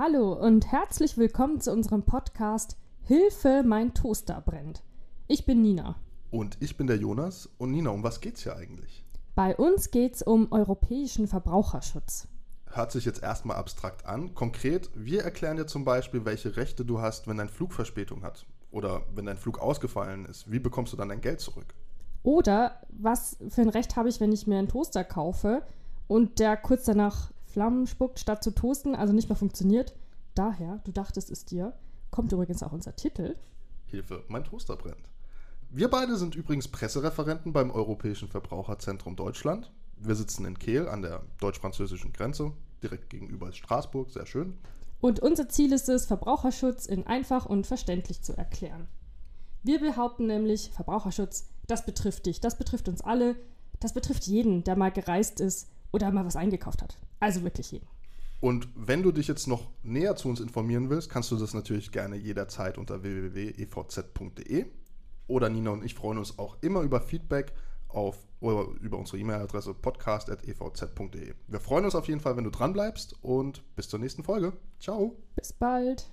Hallo und herzlich willkommen zu unserem Podcast Hilfe, mein Toaster brennt. Ich bin Nina. Und ich bin der Jonas. Und Nina, um was geht's hier eigentlich? Bei uns geht's um europäischen Verbraucherschutz. Hört sich jetzt erstmal abstrakt an. Konkret, wir erklären dir zum Beispiel, welche Rechte du hast, wenn dein Flug Verspätung hat. Oder wenn dein Flug ausgefallen ist. Wie bekommst du dann dein Geld zurück? Oder was für ein Recht habe ich, wenn ich mir einen Toaster kaufe und der kurz danach Flammen spuckt, statt zu toasten, also nicht mehr funktioniert. Daher, du dachtest es dir, kommt übrigens auch unser Titel. Hilfe, mein Toaster brennt. Wir beide sind übrigens Pressereferenten beim Europäischen Verbraucherzentrum Deutschland. Wir sitzen in Kehl an der deutsch-französischen Grenze, direkt gegenüber ist Straßburg, sehr schön. Und unser Ziel ist es, Verbraucherschutz in einfach und verständlich zu erklären. Wir behaupten nämlich, Verbraucherschutz, das betrifft dich, das betrifft uns alle, das betrifft jeden, der mal gereist ist oder mal was eingekauft hat. Also wirklich jeden. Und wenn du dich jetzt noch näher zu uns informieren willst, kannst du das natürlich gerne jederzeit unter www.evz.de. Oder Nina und ich freuen uns auch immer über Feedback auf, über unsere E-Mail-Adresse podcast.evz.de. Wir freuen uns auf jeden Fall, wenn du dran bleibst und bis zur nächsten Folge. Ciao. Bis bald.